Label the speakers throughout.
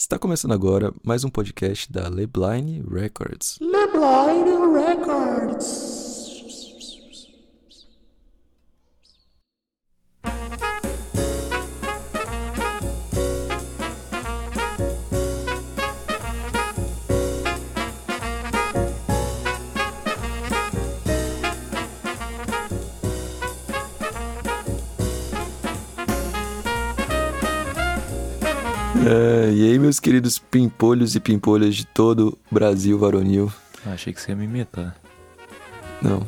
Speaker 1: Está começando agora mais um podcast da Lebline Records.
Speaker 2: Lebline Records.
Speaker 1: É, e aí, meus queridos pimpolhos e pimpolhas de todo o Brasil varonil.
Speaker 3: Ah, achei que você ia me imitar.
Speaker 1: Não,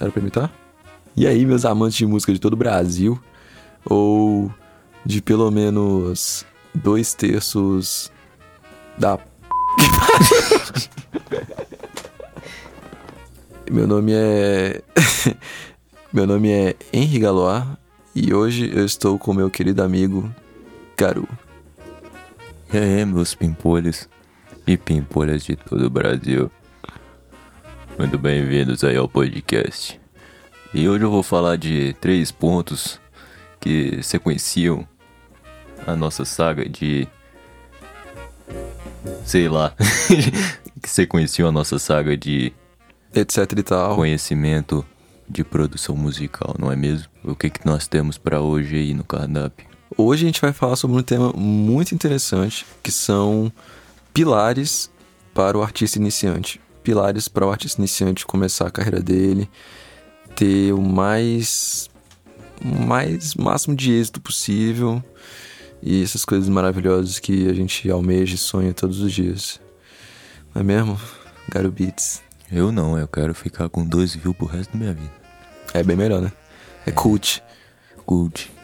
Speaker 1: era pra imitar? E aí, meus amantes de música de todo o Brasil, ou de pelo menos dois terços da. Meu nome é. meu nome é Henri Galois e hoje eu estou com meu querido amigo Garu.
Speaker 3: E aí, meus pimpolhos e pimpolhas de todo o Brasil. Muito bem-vindos aí ao podcast. E hoje eu vou falar de três pontos que sequenciam a nossa saga de. Sei lá. que sequenciam a nossa saga de
Speaker 1: Etc e tal.
Speaker 3: conhecimento de produção musical, não é mesmo? O que, que nós temos pra hoje aí no cardápio?
Speaker 1: Hoje a gente vai falar sobre um tema muito interessante, que são pilares para o artista iniciante. Pilares para o artista iniciante começar a carreira dele, ter o mais o mais máximo de êxito possível e essas coisas maravilhosas que a gente almeja e sonha todos os dias. Não é mesmo? Garo Beats.
Speaker 3: Eu não, eu quero ficar com dois views pro resto da minha vida.
Speaker 1: É bem melhor, né? É cult.
Speaker 3: Good.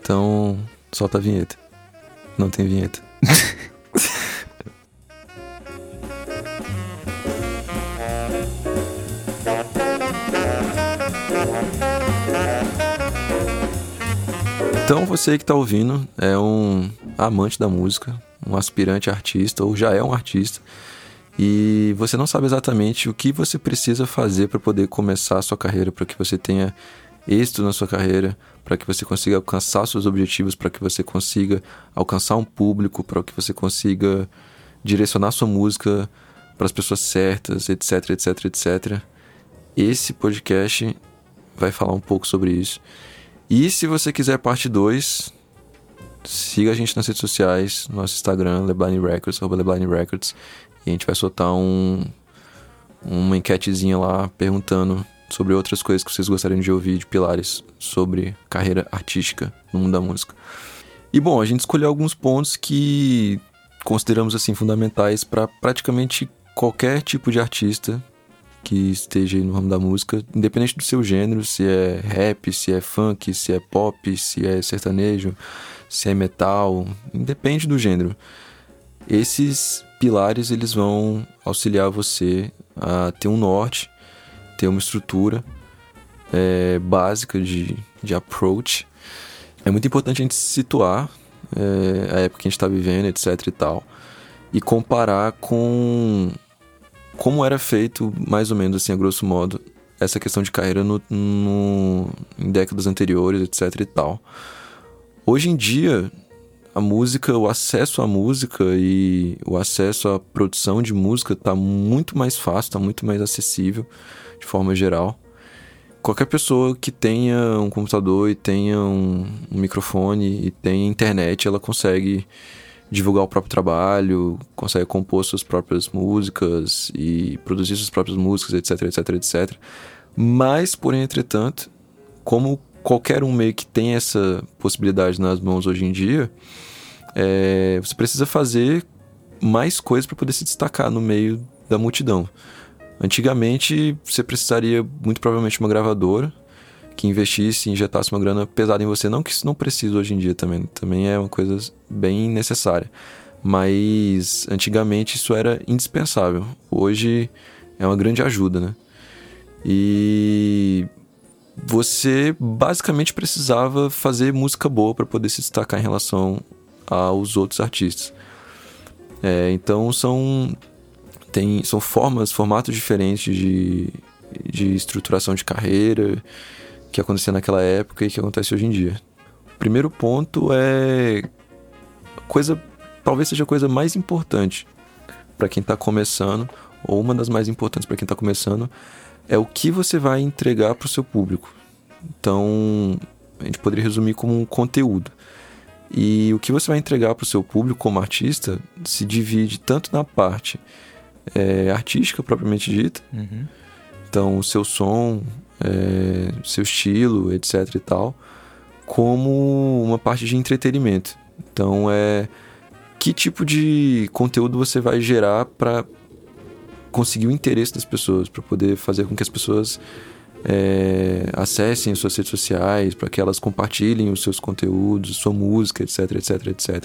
Speaker 1: Então, solta a vinheta. Não tem vinheta. Então, você que está ouvindo é um amante da música, um aspirante artista ou já é um artista e você não sabe exatamente o que você precisa fazer para poder começar a sua carreira, para que você tenha êxito na sua carreira, para que você consiga alcançar seus objetivos, para que você consiga alcançar um público, para que você consiga direcionar sua música para as pessoas certas, etc, etc, etc. Esse podcast vai falar um pouco sobre isso. E se você quiser parte 2, siga a gente nas redes sociais, nosso Instagram, Lebline Records, Lebline Records, e a gente vai soltar um, uma enquetezinha lá perguntando sobre outras coisas que vocês gostariam de ouvir de pilares sobre carreira artística no mundo da música. E bom, a gente escolheu alguns pontos que consideramos assim fundamentais para praticamente qualquer tipo de artista que esteja no ramo da música, independente do seu gênero, se é rap, se é funk, se é pop, se é sertanejo, se é metal, independe do gênero. Esses pilares eles vão auxiliar você a ter um norte, ter uma estrutura é, básica de, de approach. É muito importante a gente situar é, a época que a gente está vivendo, etc e tal, e comparar com como era feito, mais ou menos assim, a grosso modo, essa questão de carreira no, no, em décadas anteriores, etc e tal. Hoje em dia, a música, o acesso à música e o acesso à produção de música está muito mais fácil, está muito mais acessível de forma geral. Qualquer pessoa que tenha um computador e tenha um, um microfone e tenha internet, ela consegue divulgar o próprio trabalho, consegue compor suas próprias músicas e produzir suas próprias músicas, etc, etc, etc. Mas, porém, entretanto, como qualquer um meio que tem essa possibilidade nas mãos hoje em dia, é, você precisa fazer mais coisas para poder se destacar no meio da multidão. Antigamente, você precisaria muito provavelmente de uma gravadora que investisse, injetasse uma grana pesada em você. Não que isso não precisa hoje em dia também, também é uma coisa bem necessária. Mas antigamente isso era indispensável. Hoje é uma grande ajuda, né? E você basicamente precisava fazer música boa para poder se destacar em relação aos outros artistas. É, então são tem são formas, formatos diferentes de, de estruturação de carreira que acontecia naquela época e que acontece hoje em dia. O primeiro ponto é coisa talvez seja a coisa mais importante para quem está começando, ou uma das mais importantes para quem está começando, é o que você vai entregar para o seu público. Então, a gente poderia resumir como um conteúdo. E o que você vai entregar para o seu público como artista se divide tanto na parte é, artística propriamente dita,
Speaker 3: Uhum.
Speaker 1: então o seu som, é, seu estilo, etc e tal, como uma parte de entretenimento. Então é que tipo de conteúdo você vai gerar para conseguir o interesse das pessoas, para poder fazer com que as pessoas é, acessem as suas redes sociais, para que elas compartilhem os seus conteúdos, sua música, etc, etc, etc.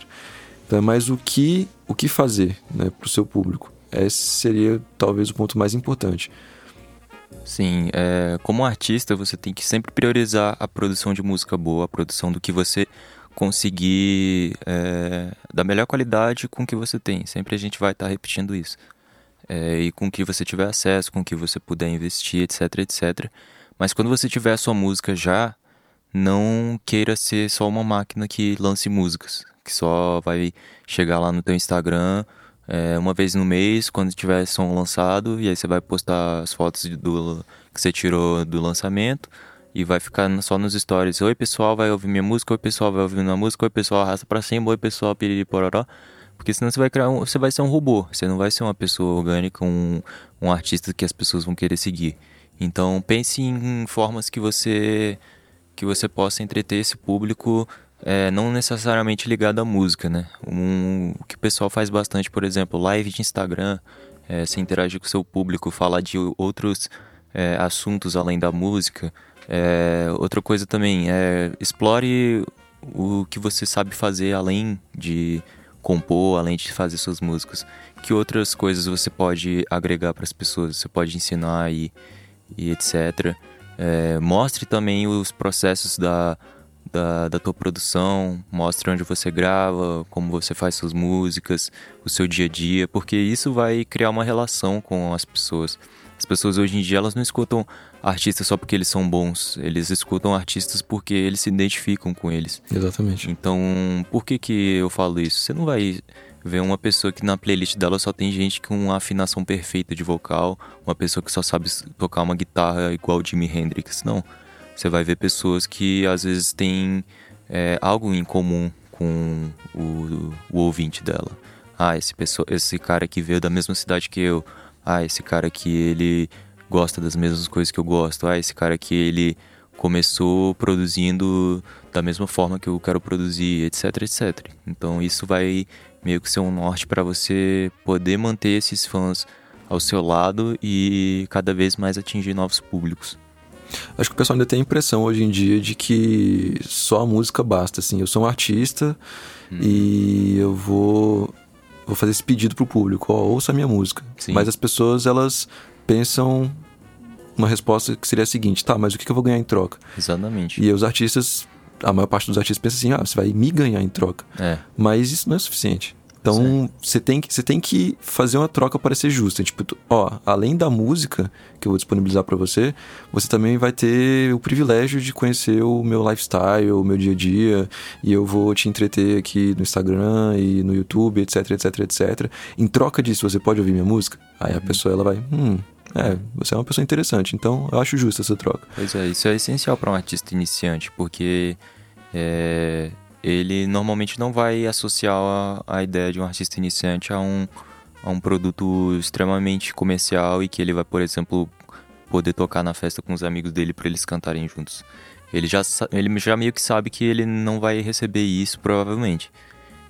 Speaker 1: Então é mais o que o que fazer, né, para o seu público. Esse seria talvez o ponto mais importante.
Speaker 3: Sim, é, como artista você tem que sempre priorizar a produção de música boa, a produção do que você conseguir é, da melhor qualidade com o que você tem. Sempre a gente vai estar repetindo isso. É, e com o que você tiver acesso, com o que você puder investir, etc, etc. Mas quando você tiver a sua música já, não queira ser só uma máquina que lance músicas, que só vai chegar lá no teu Instagram é, uma vez no mês, quando tiver som lançado, e aí você vai postar as fotos do, que você tirou do lançamento e vai ficar só nos stories. Oi, pessoal, vai ouvir minha música, oi, pessoal, vai ouvir minha música, oi, pessoal, arrasta pra cima, oi, pessoal, piriri, pororó. Porque senão você vai criar um, você vai ser um robô, você não vai ser uma pessoa orgânica, um, um artista que as pessoas vão querer seguir. Então pense em formas que você que você possa entreter esse público, é, não necessariamente ligado à música, né? Um, o que o pessoal faz bastante, por exemplo, live de Instagram, é, você interagir com o seu público, falar de outros é, assuntos além da música. É, outra coisa também é explore o que você sabe fazer além de compor, além de fazer suas músicas. Que outras coisas você pode agregar para as pessoas? Você pode ensinar e, e etc. É, mostre também os processos da, da, da tua produção, mostre onde você grava, como você faz suas músicas, o seu dia a dia, porque isso vai criar uma relação com as pessoas. As pessoas hoje em dia elas não escutam artistas só porque eles são bons, eles escutam artistas porque eles se identificam com eles.
Speaker 1: Exatamente.
Speaker 3: Então, por que que eu falo isso? Você não vai ver uma pessoa que na playlist dela só tem gente com uma afinação perfeita de vocal, uma pessoa que só sabe tocar uma guitarra igual Jimi Hendrix, não. Você vai ver pessoas que às vezes têm é, algo em comum com o, o ouvinte dela. Ah, esse, pessoa, esse cara que veio da mesma cidade que eu. Ah, esse cara que ele gosta das mesmas coisas que eu gosto. Ah, esse cara que ele começou produzindo da mesma forma que eu quero produzir, etc, etc. Então isso vai meio que ser um norte para você poder manter esses fãs ao seu lado e cada vez mais atingir novos públicos.
Speaker 1: Acho que o pessoal ainda tem a impressão hoje em dia de que só a música basta, assim. Eu sou um artista
Speaker 3: Hum.
Speaker 1: e eu vou vou fazer esse pedido pro público, ó, ouça a minha música.
Speaker 3: Sim.
Speaker 1: Mas as pessoas, elas pensam uma resposta que seria a seguinte, tá, mas o que eu vou ganhar em troca?
Speaker 3: Exatamente.
Speaker 1: E os artistas, a maior parte dos artistas pensa assim, ah, você vai me ganhar em troca.
Speaker 3: É,
Speaker 1: Mas isso não é suficiente. Então, você tem, que, você tem que fazer uma troca para ser justa. Tipo, ó, além da música que eu vou disponibilizar para você, você também vai ter o privilégio de conhecer o meu lifestyle, o meu dia a dia, e eu vou te entreter aqui no Instagram e no YouTube, etc, etc, etc. Em troca disso, você pode ouvir minha música? Aí a pessoa ela vai, hum, é, você é uma pessoa interessante, então eu acho justa essa troca.
Speaker 3: Pois é, isso é essencial para um artista iniciante, porque é, ele normalmente não vai associar a, a ideia de um artista iniciante a um, a um produto extremamente comercial e que ele vai, por exemplo, poder tocar na festa com os amigos dele para eles cantarem juntos. Ele já, ele já meio que sabe que ele não vai receber isso, provavelmente.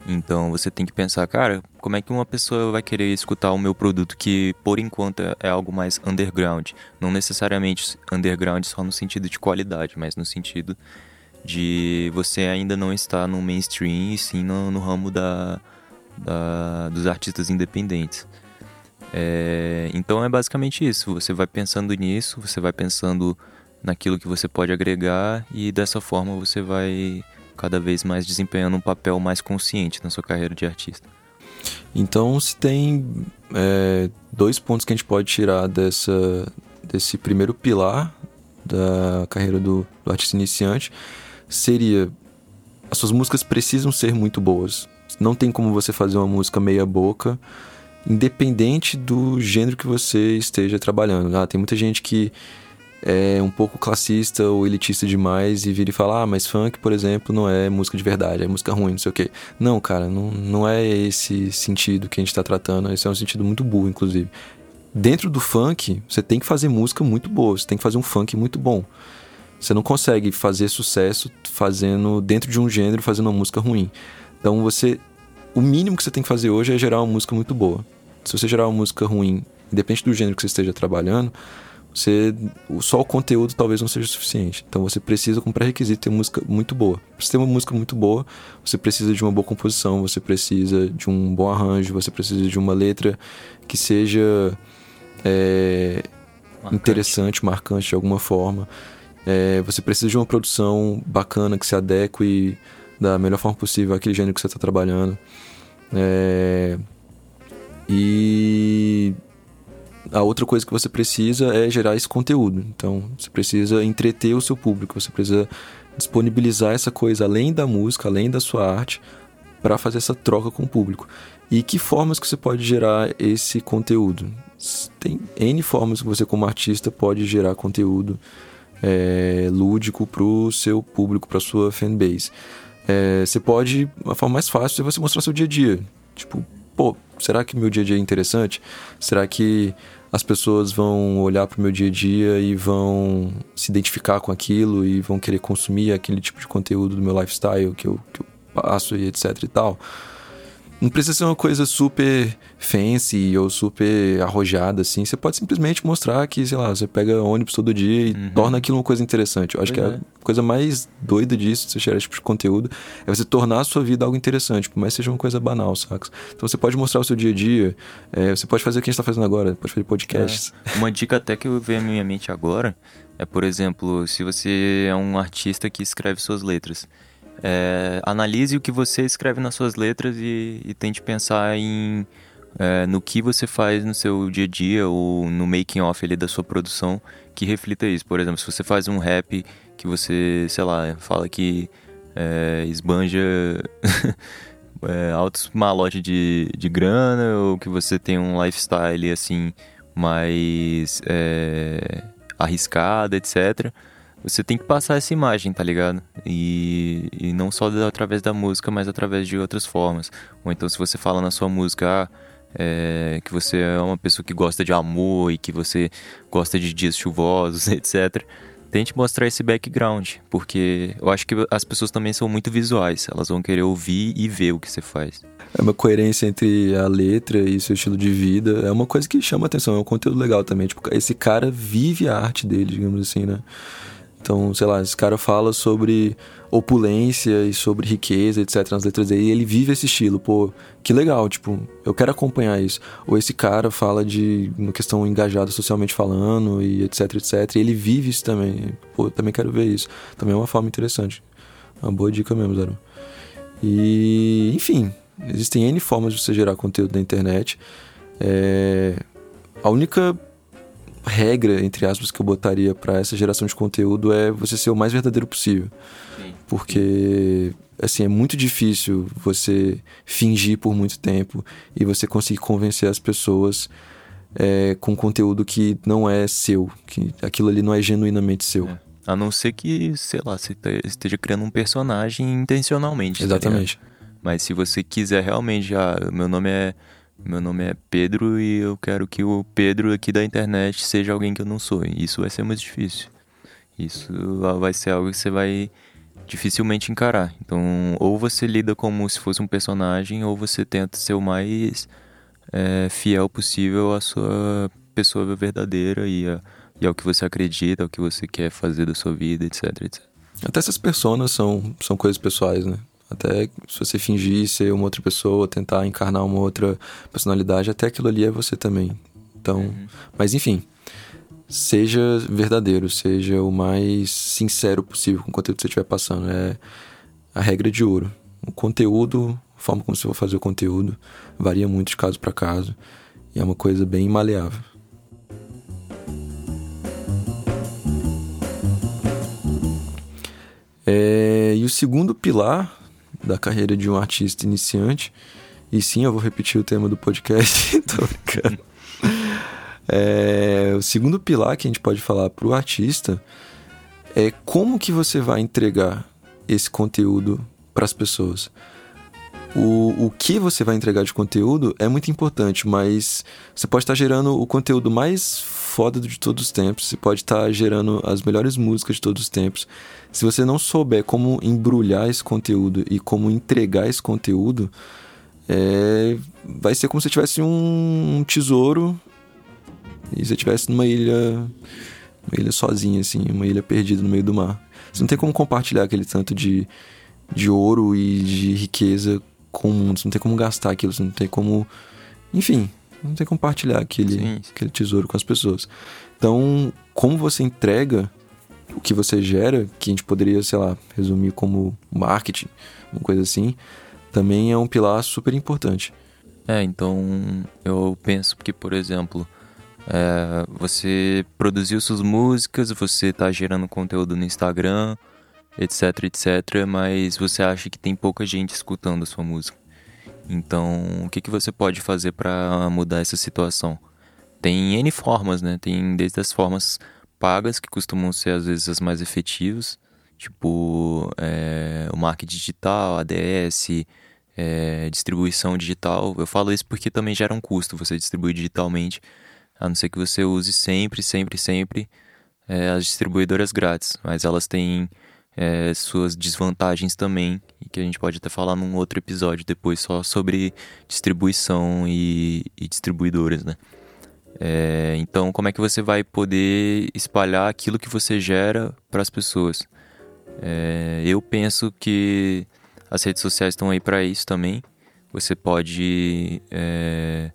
Speaker 3: Então você tem que pensar, cara, como é que uma pessoa vai querer escutar o meu produto que por enquanto é algo mais underground? Não necessariamente underground só no sentido de qualidade, mas no sentido de você ainda não estar no mainstream e sim no, no ramo da, da- dos artistas independentes. É, então é basicamente isso. Você vai pensando nisso, você vai pensando naquilo que você pode agregar e dessa forma você vai cada vez mais desempenhando um papel mais consciente na sua carreira de artista.
Speaker 1: Então, se tem é, dois pontos que a gente pode tirar dessa, desse primeiro pilar da carreira do, do artista iniciante, seria as suas músicas precisam ser muito boas. não tem como você fazer uma música meia boca, independente do gênero que você esteja trabalhando. Ah, tem muita gente que é um pouco classista ou elitista demais e vira e fala, ah, mas funk, por exemplo, não é música de verdade, é música ruim, não sei o quê. Não, cara, não, não é esse sentido que a gente está tratando, esse é um sentido muito burro, inclusive. Dentro do funk, você tem que fazer música muito boa, você tem que fazer um funk muito bom. Você não consegue fazer sucesso fazendo dentro de um gênero, fazendo uma música ruim. Então você, o mínimo que você tem que fazer hoje é gerar uma música muito boa. Se você gerar uma música ruim, independente do gênero que você esteja trabalhando, você só o conteúdo talvez não seja suficiente. Então você precisa com pré-requisito ter música muito boa. Para ter uma música muito boa, você precisa de uma boa composição, você precisa de um bom arranjo, você precisa de uma letra que seja é, marcante. interessante, marcante de alguma forma. É, você precisa de uma produção bacana que se adeque da melhor forma possível àquele gênero que você está trabalhando. É, e a outra coisa que você precisa é gerar esse conteúdo. Então, você precisa entreter o seu público, você precisa disponibilizar essa coisa além da música, além da sua arte, para fazer essa troca com o público. E que formas que você pode gerar esse conteúdo? Tem N formas que você, como artista, pode gerar conteúdo é, lúdico para o seu público, para sua fanbase. É, você pode, a forma mais fácil é você mostrar seu dia a dia. Tipo, pô, será que meu dia a dia é interessante? Será que as pessoas vão olhar para o meu dia a dia e vão se identificar com aquilo e vão querer consumir aquele tipo de conteúdo do meu lifestyle que eu, que eu passo e etc e tal? Não precisa ser uma coisa super fancy ou super arrojada, assim. Você pode simplesmente mostrar que, sei lá, você pega ônibus todo dia e uhum. torna aquilo uma coisa interessante. Eu acho pois que é. a coisa mais doida disso, você gerar esse tipo de conteúdo, é você tornar a sua vida algo interessante, por mais que seja uma coisa banal, saca? Então você pode mostrar o seu dia a dia, é, você pode fazer o que a gente tá fazendo agora, pode fazer podcasts.
Speaker 3: É. Uma dica até que eu vejo na minha mente agora é, por exemplo, se você é um artista que escreve suas letras. É, analise o que você escreve nas suas letras e, e tente pensar em é, no que você faz no seu dia a dia ou no making off ali da sua produção que reflita isso. Por exemplo, se você faz um rap que você, sei lá, fala que é, esbanja é, altos malotes de, de grana ou que você tem um lifestyle assim mais é, arriscado, etc você tem que passar essa imagem, tá ligado? E, e não só através da música, mas através de outras formas. Ou então, se você fala na sua música ah, é, que você é uma pessoa que gosta de amor e que você gosta de dias chuvosos, etc. Tente mostrar esse background, porque eu acho que as pessoas também são muito visuais, elas vão querer ouvir e ver o que você faz.
Speaker 1: É uma coerência entre a letra e seu estilo de vida, é uma coisa que chama atenção, é um conteúdo legal também. Tipo, esse cara vive a arte dele, digamos assim, né? Então, sei lá, esse cara fala sobre opulência e sobre riqueza, etc, nas letras dele, e ele vive esse estilo, pô, que legal, tipo, eu quero acompanhar isso. Ou esse cara fala de uma questão engajada socialmente falando e etc, etc, e ele vive isso também. Pô, também quero ver isso. Também é uma forma interessante. Uma boa dica mesmo, Zero. E, enfim, existem N formas de você gerar conteúdo na internet. É... A única regra, entre aspas, que eu botaria para essa geração de conteúdo é você ser o mais verdadeiro possível. Sim. Porque, assim, é muito difícil você fingir por muito tempo e você conseguir convencer as pessoas é, com conteúdo que não é seu, que aquilo ali não é genuinamente seu. É.
Speaker 3: A não ser que, sei lá, você esteja criando um personagem intencionalmente.
Speaker 1: Tá Exatamente.
Speaker 3: Tá Mas se você quiser realmente, ah, meu nome é meu nome é Pedro e eu quero que o Pedro aqui da internet seja alguém que eu não sou. Isso vai ser muito difícil. Isso vai ser algo que você vai dificilmente encarar. Então, ou você lida como se fosse um personagem, ou você tenta ser o mais é, fiel possível à sua pessoa verdadeira e, a, e ao que você acredita, ao que você quer fazer da sua vida, etc, etc.
Speaker 1: Até essas personas são, são coisas pessoais, né? Até se você fingir ser uma outra pessoa, tentar encarnar uma outra personalidade, até aquilo ali é você também. Então, uhum. mas enfim, seja verdadeiro, seja o mais sincero possível com o conteúdo que você estiver passando. É a regra de ouro. O conteúdo, a forma como você vai fazer o conteúdo, varia muito de caso para caso. E é uma coisa bem maleável. É, e o segundo pilar da carreira de um artista iniciante. E sim, eu vou repetir o tema do podcast, tô brincando. É, o segundo pilar que a gente pode falar para o artista é como que você vai entregar esse conteúdo para as pessoas. O, o que você vai entregar de conteúdo é muito importante, mas você pode estar gerando o conteúdo mais foda de todos os tempos, você pode estar gerando as melhores músicas de todos os tempos. Se você não souber como embrulhar esse conteúdo e como entregar esse conteúdo, é, vai ser como se tivesse um, um tesouro e você estivesse numa ilha, uma ilha sozinha, assim, uma ilha perdida no meio do mar. Você não tem como compartilhar aquele tanto de, de ouro e de riqueza com o mundo, você não tem como gastar aquilo, você não tem como. Enfim, não tem como compartilhar aquele, sim, sim. aquele tesouro com as pessoas. Então, como você entrega o que você gera, que a gente poderia, sei lá, resumir como marketing, uma coisa assim, também é um pilar super importante.
Speaker 3: É, então eu penso que, por exemplo, é, você produziu suas músicas, você está gerando conteúdo no Instagram, etc, etc, mas você acha que tem pouca gente escutando a sua música. Então, o que, que você pode fazer para mudar essa situação? Tem N formas, né? Tem desde as formas pagas, que costumam ser às vezes as mais efetivas, tipo é, o marketing digital, ADS, é, distribuição digital. Eu falo isso porque também gera um custo você distribuir digitalmente, a não ser que você use sempre, sempre, sempre é, as distribuidoras grátis, mas elas têm é, suas desvantagens também, e que a gente pode até falar num outro episódio depois só sobre distribuição e, e distribuidores, né? É, então, como é que você vai poder espalhar aquilo que você gera para as pessoas? É, eu penso que as redes sociais estão aí para isso também. Você pode é,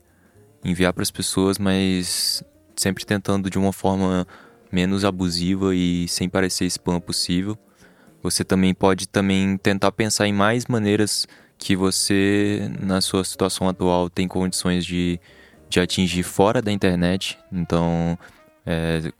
Speaker 3: enviar para as pessoas, mas sempre tentando de uma forma menos abusiva e sem parecer spam possível. Você também pode também tentar pensar em mais maneiras que você, na sua situação atual, tem condições de, de atingir fora da internet. Então, é,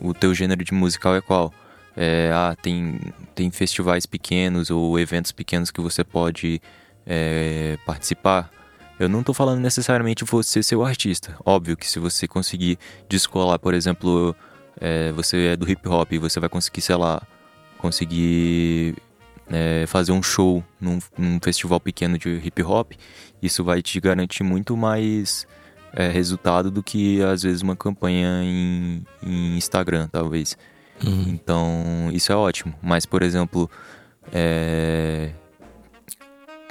Speaker 3: o teu gênero de musical é qual? É, ah, tem, tem festivais pequenos ou eventos pequenos que você pode é, participar. Eu não estou falando necessariamente você ser o artista. Óbvio que se você conseguir descolar, por exemplo, é, você é do hip hop e você vai conseguir, sei lá, conseguir é, fazer um show num, num, festival pequeno de hip hop, isso vai te garantir muito mais é, resultado do que às vezes uma campanha em, em Instagram, talvez. Uhum. Então, isso é ótimo. Mas, por exemplo, é...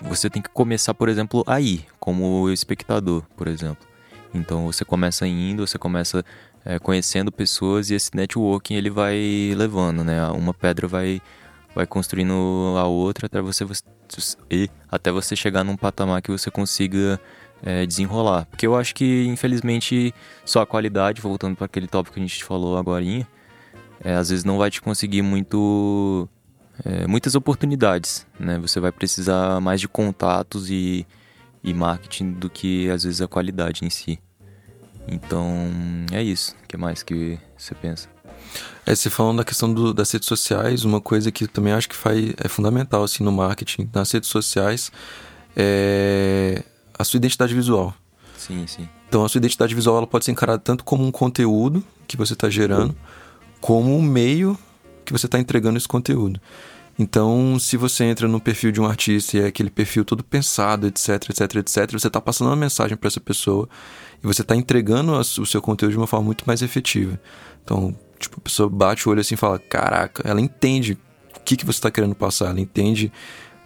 Speaker 3: você tem que começar, por exemplo, aí, como espectador, por exemplo. Então, você começa indo, você começa é, conhecendo pessoas e esse networking ele vai levando, né? Uma pedra vai vai construindo a outra até você, você até você chegar num patamar que você consiga é, desenrolar. Porque eu acho que infelizmente só a qualidade, voltando para aquele tópico que a gente falou agora, é, às vezes não vai te conseguir muito é, muitas oportunidades, né? Você vai precisar mais de contatos e, e marketing do que às vezes a qualidade em si. Então, é isso. O que mais que você pensa?
Speaker 1: É, você falando da questão do, das redes sociais, uma coisa que também acho que faz, é fundamental assim, no marketing, nas redes sociais, é a sua identidade visual.
Speaker 3: Sim, sim.
Speaker 1: Então, a sua identidade visual ela pode ser encarada tanto como um conteúdo que você está gerando, como um meio que você está entregando esse conteúdo. Então, se você entra no perfil de um artista e é aquele perfil todo pensado, etc, etc, etc, você está passando uma mensagem para essa pessoa e você está entregando o seu conteúdo de uma forma muito mais efetiva. Então, tipo, a pessoa bate o olho assim e fala: Caraca, ela entende o que, que você está querendo passar, ela entende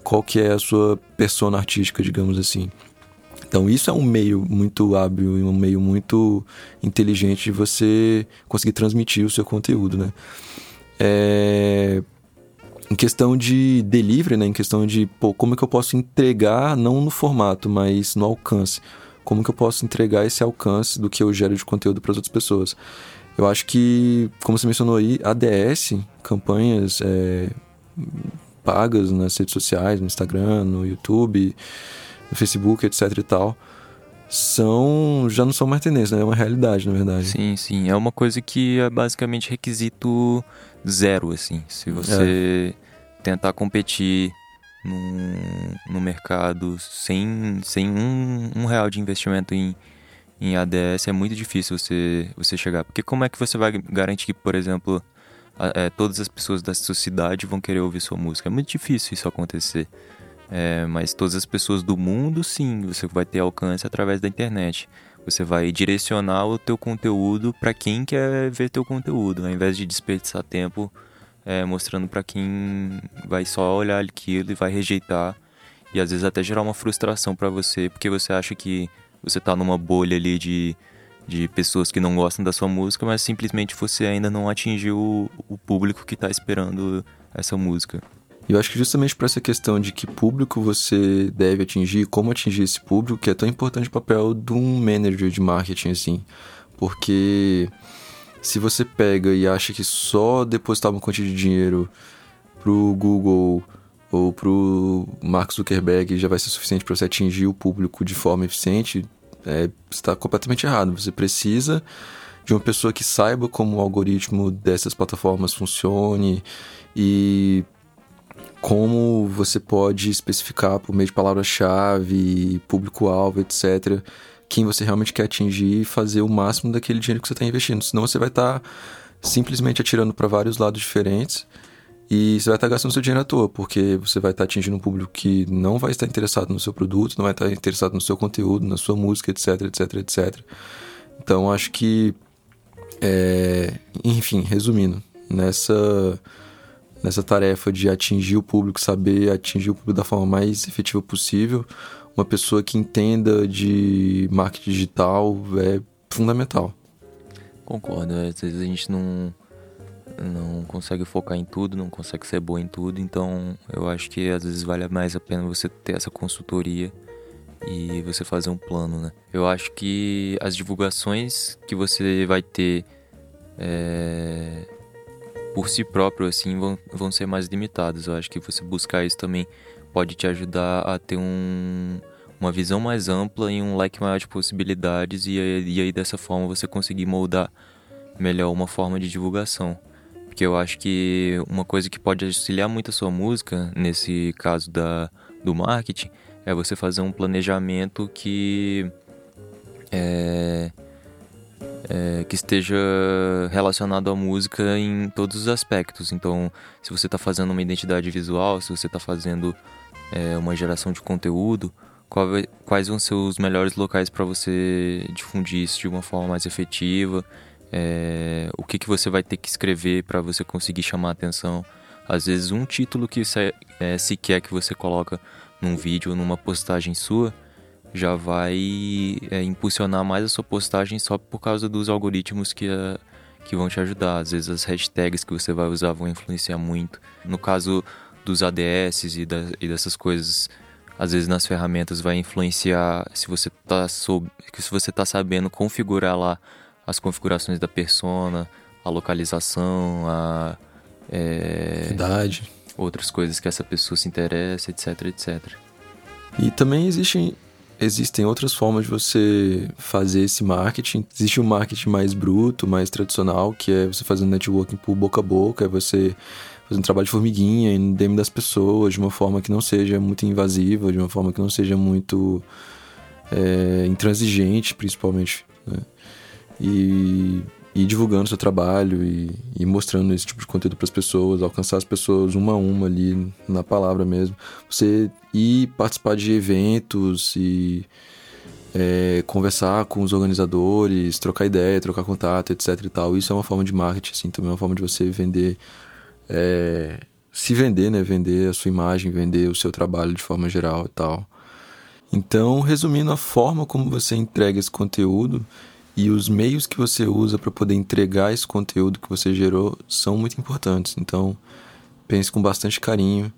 Speaker 1: qual que é a sua persona artística, digamos assim. Então, isso é um meio muito hábil e um meio muito inteligente de você conseguir transmitir o seu conteúdo, né? É... Em questão de delivery, né? Em questão de, pô, como é que eu posso entregar, não no formato, mas no alcance como que eu posso entregar esse alcance do que eu gero de conteúdo para as outras pessoas. Eu acho que, como você mencionou aí, ADS, campanhas é, pagas nas redes sociais, no Instagram, no YouTube, no Facebook, etc e tal, são já não são mais tendência, né? é uma realidade, na verdade.
Speaker 3: Sim, sim, é uma coisa que é basicamente requisito zero, assim. Se você é. tentar competir no, no mercado sem, sem um, um real de investimento em, em ADS, é muito difícil você, você chegar. Porque como é que você vai garantir que, por exemplo, a, é, todas as pessoas da sua cidade vão querer ouvir sua música? É muito difícil isso acontecer. É, mas todas as pessoas do mundo, sim, você vai ter alcance através da internet. Você vai direcionar o teu conteúdo para quem quer ver teu conteúdo, ao invés de desperdiçar tempo é, mostrando para quem vai só olhar aquilo e vai rejeitar e às vezes até gerar uma frustração para você, porque você acha que você tá numa bolha ali de, de pessoas que não gostam da sua música, mas simplesmente você ainda não atingiu o, o público que tá esperando essa música.
Speaker 1: E eu acho que justamente para essa questão de que público você deve atingir, como atingir esse público, que é tão importante o papel de um manager de marketing, assim. Porque se você pega e acha que só depositar uma quantia de dinheiro pro Google ou pro Mark Zuckerberg já vai ser suficiente para você atingir o público de forma eficiente, é, está completamente errado. Você precisa de uma pessoa que saiba como o algoritmo dessas plataformas funcione e como você pode especificar por meio de palavra-chave, público-alvo, etc., quem você realmente quer atingir e fazer o máximo daquele dinheiro que você está investindo. Senão você vai estar tá simplesmente atirando para vários lados diferentes e você vai estar tá gastando seu dinheiro à toa, porque você vai estar tá atingindo um público que não vai estar interessado no seu produto, não vai estar interessado no seu conteúdo, na sua música, etc, etc, etc. Então acho que, é... enfim, resumindo, nessa nessa tarefa de atingir o público, saber atingir o público da forma mais efetiva possível, uma pessoa que entenda de marketing digital é fundamental.
Speaker 3: Concordo, às vezes a gente não não consegue focar em tudo, não consegue ser bom em tudo, então eu acho que às vezes vale mais a pena você ter essa consultoria e você fazer um plano, né? Eu acho que as divulgações que você vai ter é, por si próprio assim vão, vão ser mais limitados. Eu acho que você buscar isso também pode te ajudar a ter um, uma visão mais ampla e um leque maior de possibilidades e, e aí dessa forma você conseguir moldar melhor uma forma de divulgação. Porque eu acho que uma coisa que pode auxiliar muito a sua música, nesse caso da, do marketing, é você fazer um planejamento que é, é, que esteja relacionado à música em todos os aspectos. Então, se você está fazendo uma identidade visual, se você está fazendo é, uma geração de conteúdo, qual, quais vão ser os melhores locais para você difundir isso de uma forma mais efetiva? É, o que, que você vai ter que escrever para você conseguir chamar a atenção? Às vezes, um título que se, é, sequer que você coloca num vídeo ou numa postagem sua já vai é, impulsionar mais a sua postagem só por causa dos algoritmos que, é, que vão te ajudar. Às vezes as hashtags que você vai usar vão influenciar muito. No caso dos ADS e, da, e dessas coisas, às vezes nas ferramentas vai influenciar se você está sob, se você tá sabendo configurar lá as configurações da persona, a localização, a
Speaker 1: é, idade,
Speaker 3: outras coisas que essa pessoa se interessa, etc, etc.
Speaker 1: E também existem existem outras formas de você fazer esse marketing. Existe um marketing mais bruto, mais tradicional, que é você fazer um networking por boca a boca, é você fazer um trabalho de formiguinha em DM das pessoas, de uma forma que não seja muito invasiva, de uma forma que não seja muito é, intransigente, principalmente. Né? E, e divulgando seu trabalho e, e mostrando esse tipo de conteúdo para as pessoas, alcançar as pessoas uma a uma ali, na palavra mesmo. Você ir participar de eventos e é, conversar com os organizadores, trocar ideia, trocar contato, etc e tal. Isso é uma forma de marketing, assim, também é uma forma de você vender, é, se vender, né? Vender a sua imagem, vender o seu trabalho de forma geral e tal. Então, resumindo, a forma como você entrega esse conteúdo e os meios que você usa para poder entregar esse conteúdo que você gerou são muito importantes. Então, pense com bastante carinho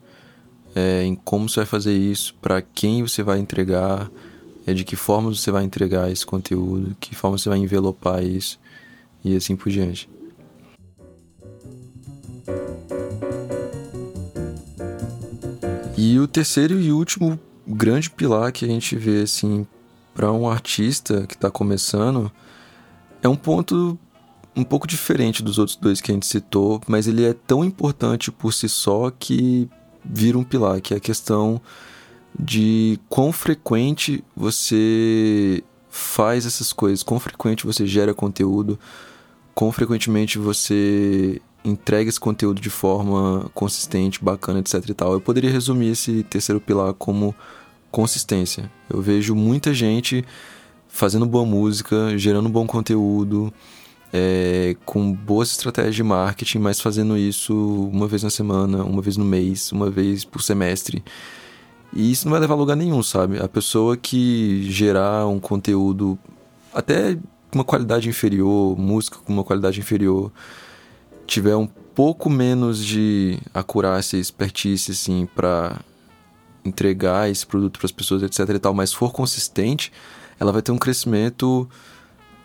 Speaker 1: é, em como você vai fazer isso, para quem você vai entregar, é, de que forma você vai entregar esse conteúdo, que forma você vai envelopar isso e assim por diante. E o terceiro e último grande pilar que a gente vê assim para um artista que está começando é um ponto um pouco diferente dos outros dois que a gente citou, mas ele é tão importante por si só que vira um pilar, que é a questão de quão frequente você faz essas coisas, quão frequente você gera conteúdo, quão frequentemente você entrega esse conteúdo de forma consistente, bacana, etc e tal. Eu poderia resumir esse terceiro pilar como consistência. Eu vejo muita gente fazendo boa música, gerando bom conteúdo, é, com boas estratégias de marketing, mas fazendo isso uma vez na semana, uma vez no mês, uma vez por semestre. E isso não vai levar a lugar nenhum, sabe? A pessoa que gerar um conteúdo até com uma qualidade inferior, música com uma qualidade inferior, tiver um pouco menos de acurácia e expertise, assim, para entregar esse produto para as pessoas, etc e tal, mas for consistente, ela vai ter um crescimento,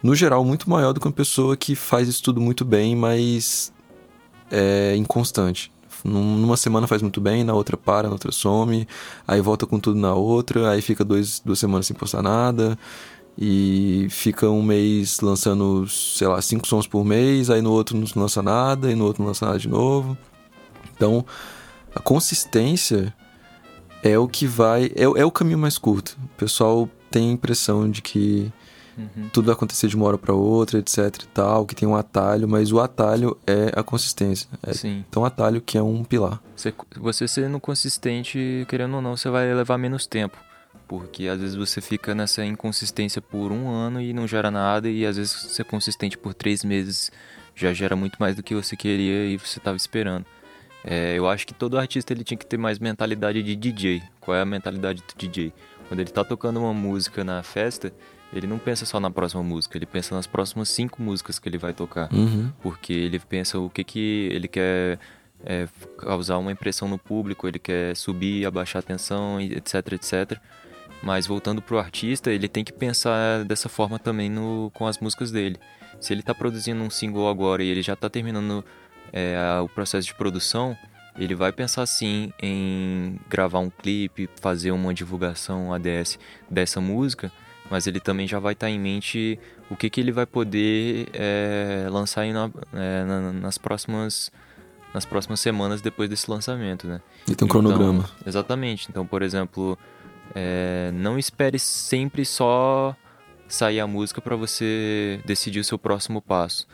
Speaker 1: no geral, muito maior do que uma pessoa que faz isso tudo muito bem, mas é inconstante. Numa semana faz muito bem, na outra para, na outra some, aí volta com tudo na outra, aí fica dois, duas semanas sem postar nada, e fica um mês lançando, sei lá, cinco sons por mês, aí no outro não lança nada, e no outro não lança nada de novo. Então, a consistência é o que vai. É, é o caminho mais curto. O pessoal tem a impressão de que uhum. tudo vai acontecer de uma hora para outra, etc e tal, que tem um atalho, mas o atalho é a consistência. É
Speaker 3: Sim.
Speaker 1: Então, atalho que é um pilar.
Speaker 3: Você, você sendo consistente, querendo ou não, você vai levar menos tempo. Porque às vezes você fica nessa inconsistência por um ano e não gera nada, e às vezes ser consistente por três meses já gera muito mais do que você queria e você estava esperando. É, eu acho que todo artista ele tinha que ter mais mentalidade de DJ. Qual é a mentalidade do DJ? Quando ele está tocando uma música na festa, ele não pensa só na próxima música, ele pensa nas próximas cinco músicas que ele vai tocar.
Speaker 1: Uhum.
Speaker 3: Porque ele pensa o que, que ele quer é, causar uma impressão no público, ele quer subir, abaixar a tensão, etc, etc. Mas voltando pro artista, ele tem que pensar dessa forma também no, com as músicas dele. Se ele está produzindo um single agora e ele já está terminando é, o processo de produção, ele vai pensar sim em gravar um clipe, fazer uma divulgação ADS dessa música, mas ele também já vai estar tá em mente o que, que ele vai poder é, lançar na, é, na, nas próximas nas próximas semanas depois desse lançamento, né?
Speaker 1: E tem um cronograma.
Speaker 3: Então, exatamente. Então, por exemplo, é, não espere sempre só sair a música para você decidir o seu próximo passo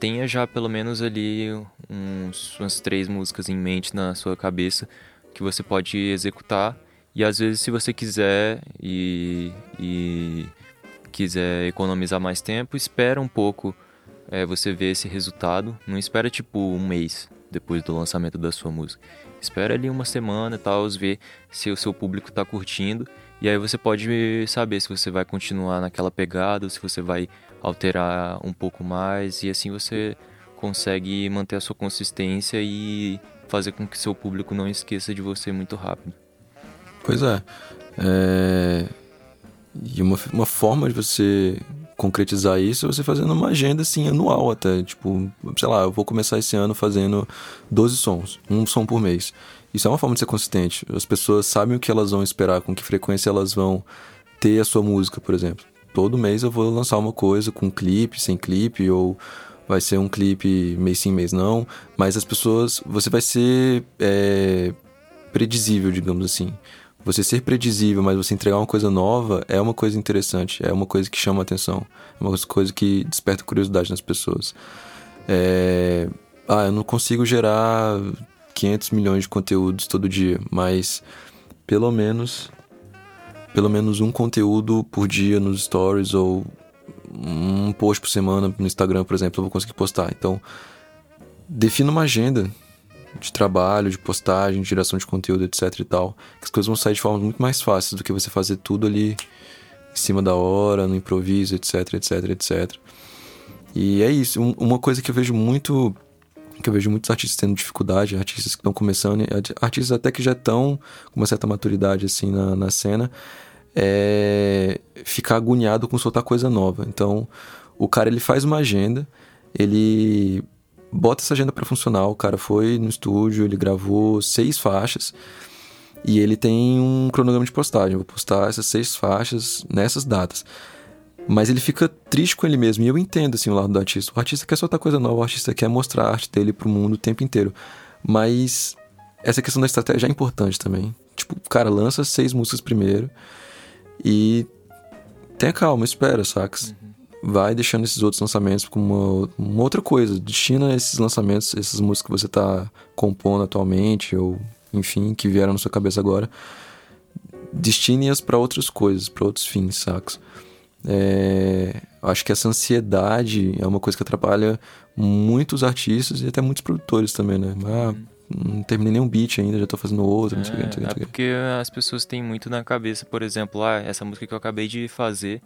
Speaker 3: tenha já pelo menos ali uns, umas três músicas em mente na sua cabeça que você pode executar. E às vezes, se você quiser e, e quiser economizar mais tempo, espera um pouco é, você ver esse resultado. Não espera tipo um mês depois do lançamento da sua música. Espera ali uma semana e tal, ver se o seu público está curtindo. E aí você pode saber se você vai continuar naquela pegada, ou se você vai alterar um pouco mais e assim você consegue manter a sua consistência e fazer com que seu público não esqueça de você muito rápido.
Speaker 1: Pois é. é... E uma, uma forma de você concretizar isso é você fazendo uma agenda assim anual até, tipo, sei lá, eu vou começar esse ano fazendo 12 sons, um som por mês. Isso é uma forma de ser consistente. As pessoas sabem o que elas vão esperar, com que frequência elas vão ter a sua música, por exemplo todo mês eu vou lançar uma coisa com clipe, sem clipe, ou vai ser um clipe mês sim, mês não. Mas as pessoas. Você vai ser é, predizível, digamos assim. Você ser predizível, mas você entregar uma coisa nova é uma coisa interessante, é uma coisa que chama atenção, é uma coisa que desperta curiosidade nas pessoas. É... Ah, eu não consigo gerar 500 milhões de conteúdos todo dia, mas pelo menos pelo menos um conteúdo por dia nos stories ou um post por semana no Instagram, por exemplo, eu vou conseguir postar. Então, defina uma agenda de trabalho, de postagem, de geração de conteúdo, etc e tal. Que as coisas vão sair de forma muito mais fácil do que você fazer tudo ali em cima da hora, no improviso, etc, etc, etc. E é isso. uma coisa que eu vejo muito que eu vejo muitos artistas tendo dificuldade, artistas que estão começando, artistas até que já estão com uma certa maturidade assim na, na cena, é ficar agoniado com soltar coisa nova. Então, o cara ele faz uma agenda, ele bota essa agenda para funcionar. O cara foi no estúdio, ele gravou seis faixas e ele tem um cronograma de postagem. Vou postar essas seis faixas nessas datas. Mas ele fica triste com ele mesmo. E eu entendo, assim, o lado do artista. O artista quer soltar coisa nova, o artista quer mostrar a arte dele pro mundo o tempo inteiro. Mas essa questão da estratégia é importante também. Tipo, cara, lança seis músicas primeiro e tenha calma, espera, sacas? Uhum. Vai deixando esses outros lançamentos como uma, uma, outra coisa. Destina esses lançamentos, essas músicas que você tá compondo atualmente, ou enfim, que vieram na sua cabeça agora. Destine-as para outras coisas, para outros fins, sacas? É, acho que essa ansiedade é uma coisa que atrapalha muitos artistas e até muitos produtores também, né? Ah, uhum não terminei nenhum beat ainda, já tô fazendo outro, não sei o que, não sei o
Speaker 3: que. É porque as pessoas têm muito na cabeça, por exemplo, ah, essa música que eu acabei de fazer,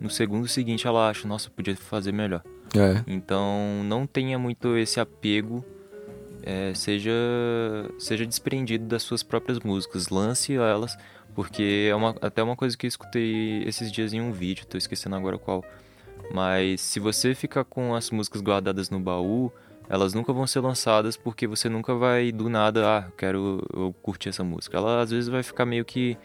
Speaker 3: no segundo seguinte ela acha, nossa, podia fazer melhor.
Speaker 1: É.
Speaker 3: Então não tenha muito esse apego, é, seja, seja desprendido das suas próprias músicas, lance elas, porque é uma, até uma coisa que eu escutei esses dias em um vídeo, tô esquecendo agora qual. Mas se você ficar com as músicas guardadas no baú, elas nunca vão ser lançadas porque você nunca vai do nada, ah, quero eu curtir essa música. Ela às vezes vai ficar meio que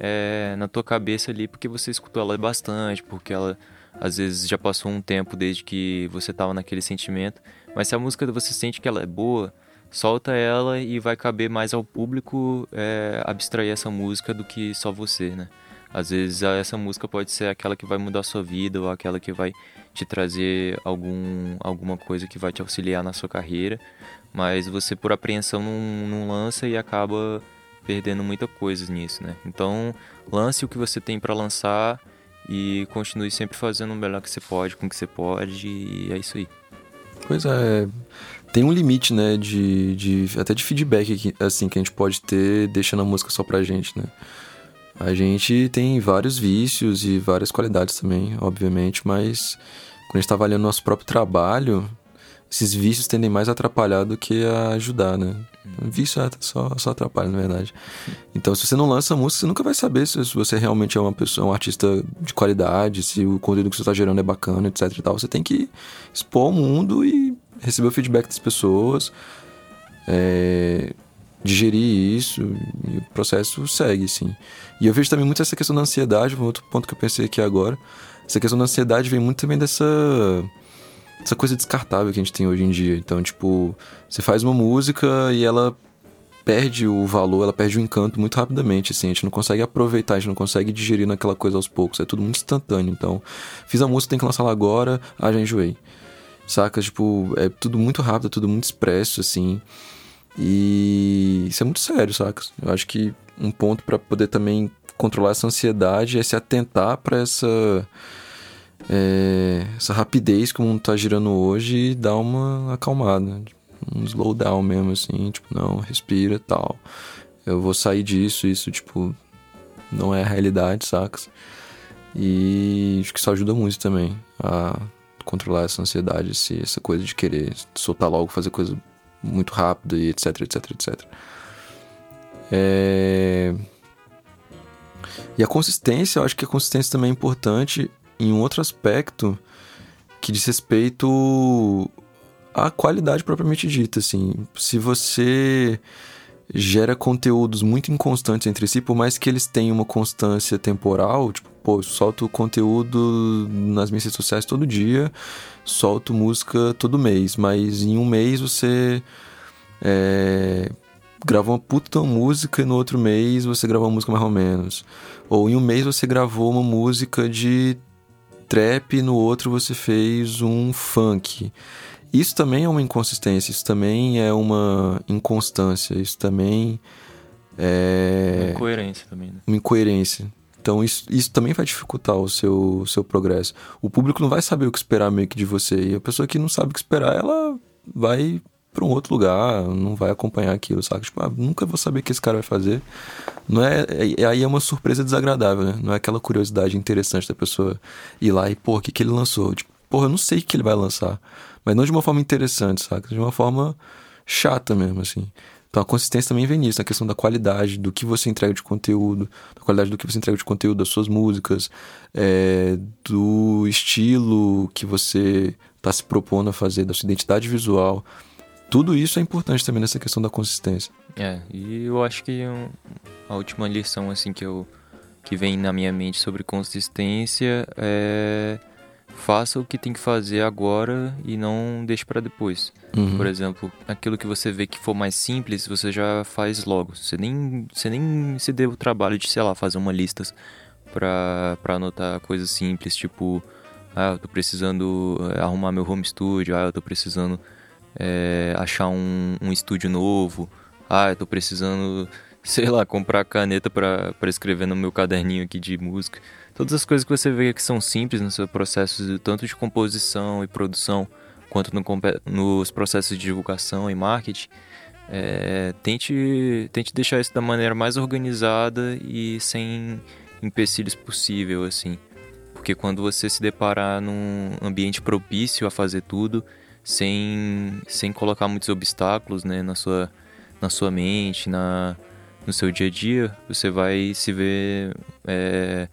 Speaker 3: é, na tua cabeça ali porque você escutou ela bastante, porque ela às vezes já passou um tempo desde que você estava naquele sentimento. Mas se a música você sente que ela é boa, solta ela e vai caber mais ao público é, abstrair essa música do que só você, né? Às vezes essa música pode ser aquela que vai mudar a sua vida ou aquela que vai te trazer algum, alguma coisa que vai te auxiliar na sua carreira, mas você por apreensão não, não lança e acaba perdendo muita coisa nisso, né? Então lance o que você tem para lançar e continue sempre fazendo o melhor que você pode, com o que você pode e é isso aí.
Speaker 1: Pois é, tem um limite, né, de, de até de feedback assim que a gente pode ter deixando a música só pra gente, né? A gente tem vários vícios e várias qualidades também, obviamente, mas quando a gente está avaliando nosso próprio trabalho, esses vícios tendem mais a atrapalhar do que a ajudar, né? O vício é, só, só atrapalha, na verdade. Então, se você não lança música, você nunca vai saber se você realmente é uma pessoa, um artista de qualidade, se o conteúdo que você está gerando é bacana, etc e tal. Você tem que expor o mundo e receber o feedback das pessoas. É, digerir isso e o processo segue, sim. E eu vejo também muito essa questão da ansiedade, um outro ponto que eu pensei aqui agora. Essa questão da ansiedade vem muito também dessa essa coisa descartável que a gente tem hoje em dia. Então, tipo, você faz uma música e ela perde o valor, ela perde o encanto muito rapidamente, assim, a gente não consegue aproveitar, a gente não consegue digerir naquela coisa aos poucos, é tudo muito instantâneo. Então, fiz a música, tem que lançar ela agora, ah, já enjoei. Saca? Tipo, é tudo muito rápido, é tudo muito expresso, assim. E isso é muito sério, saca? Eu acho que um ponto para poder também controlar essa ansiedade é se atentar para essa é, essa rapidez que o mundo tá girando hoje e dar uma acalmada, um slowdown mesmo assim, tipo, não, respira, tal. Eu vou sair disso, isso tipo não é a realidade, sacas? E acho que isso ajuda muito também a controlar essa ansiedade, essa coisa de querer soltar logo, fazer coisa muito rápido e etc, etc, etc. É... E a consistência, eu acho que a consistência também é importante em um outro aspecto que diz respeito à qualidade propriamente dita, assim. Se você gera conteúdos muito inconstantes entre si, por mais que eles tenham uma constância temporal, tipo, pô, solto conteúdo nas minhas redes sociais todo dia, solto música todo mês, mas em um mês você é, gravou uma puta música e no outro mês você gravou uma música mais ou menos. Ou em um mês você gravou uma música de trap e no outro você fez um funk. Isso também é uma inconsistência, isso também é uma inconstância, isso também é.
Speaker 3: Uma incoerência também, né?
Speaker 1: Uma incoerência. Então isso, isso também vai dificultar o seu, seu progresso. O público não vai saber o que esperar meio que de você. E a pessoa que não sabe o que esperar, ela vai para um outro lugar, não vai acompanhar aquilo, sabe? Tipo, ah, nunca vou saber o que esse cara vai fazer. Não é, é, aí é uma surpresa desagradável, né? Não é aquela curiosidade interessante da pessoa ir lá e, pô, o que, que ele lançou? Tipo, porra, eu não sei o que ele vai lançar. Mas não de uma forma interessante, sabe? De uma forma chata mesmo, assim. Então a consistência também vem nisso, na questão da qualidade do que você entrega de conteúdo, da qualidade do que você entrega de conteúdo das suas músicas, é, do estilo que você está se propondo a fazer, da sua identidade visual. Tudo isso é importante também nessa questão da consistência.
Speaker 3: É, e eu acho que a última lição assim que eu que vem na minha mente sobre consistência é faça o que tem que fazer agora e não deixe para depois.
Speaker 1: Uhum.
Speaker 3: Por exemplo, aquilo que você vê que for mais simples, você já faz logo. Você nem, você nem se deu o trabalho de, sei lá, fazer uma lista pra anotar coisas simples, tipo, ah, eu tô precisando eh, arrumar meu home studio, ah, eu tô precisando é, achar um, um estúdio novo, ah, eu tô precisando, sei lá, comprar caneta para escrever no meu caderninho aqui de música. Todas as coisas que você vê que são simples no seu processo, tanto de composição e produção, quanto no, nos processos de divulgação e marketing, é, tente, tente deixar isso da maneira mais organizada e sem empecilhos possível, assim. Porque quando você se deparar num ambiente propício a fazer tudo, sem, sem colocar muitos obstáculos né, na, sua, na sua mente, na, no seu dia a dia, você vai se ver é,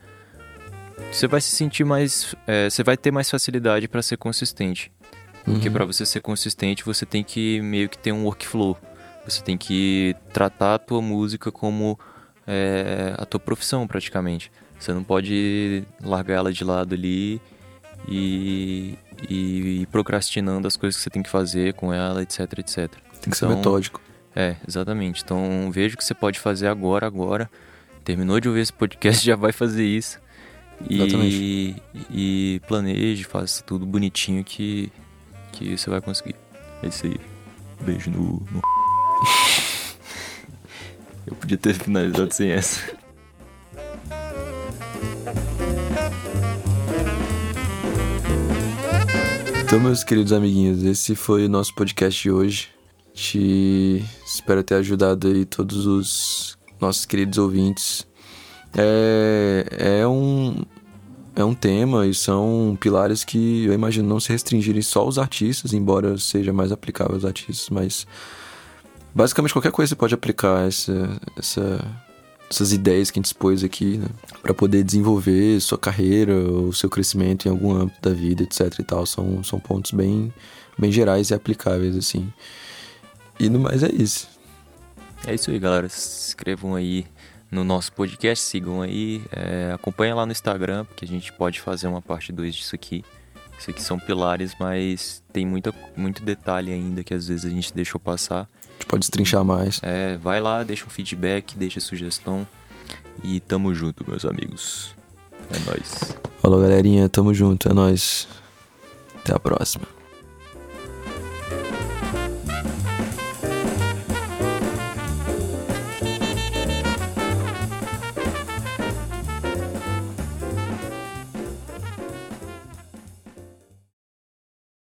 Speaker 3: você vai se sentir mais. É, você vai ter mais facilidade para ser consistente. Porque uhum. para você ser consistente, você tem que meio que ter um workflow. Você tem que tratar a tua música como é, a tua profissão, praticamente. Você não pode largar ela de lado ali e, e ir procrastinando as coisas que você tem que fazer com ela, etc, etc. Tem
Speaker 1: que então, ser metódico.
Speaker 3: É, exatamente. Então veja o que você pode fazer agora, agora. Terminou de ouvir esse podcast, já vai fazer isso. E, e planeje, faça tudo bonitinho que, que você vai conseguir. É isso aí. Beijo no. no... Eu podia ter finalizado sem essa.
Speaker 1: Então, meus queridos amiguinhos, esse foi o nosso podcast de hoje. Te espero ter ajudado aí todos os nossos queridos ouvintes é, é, um, é um tema e são pilares que eu imagino não se restringirem só aos artistas, embora seja mais aplicável aos artistas, mas basicamente qualquer coisa você pode aplicar essa, essa, essas ideias que a gente expôs aqui, né? para poder desenvolver sua carreira, o seu crescimento em algum âmbito da vida, etc e tal. São, são pontos bem, bem gerais e aplicáveis, assim. E no mais é isso.
Speaker 3: É isso aí, galera. Se inscrevam aí no nosso podcast, sigam aí, é, acompanhem lá no Instagram, porque a gente pode fazer uma parte 2 disso aqui. Isso aqui são pilares, mas tem muita, muito detalhe ainda que às vezes a gente deixou passar.
Speaker 1: A gente pode estrinchar mais.
Speaker 3: É, vai lá, deixa um feedback, deixa sugestão. E tamo junto, meus amigos. É nóis.
Speaker 1: Falou, galerinha. Tamo junto. É nóis. Até a próxima.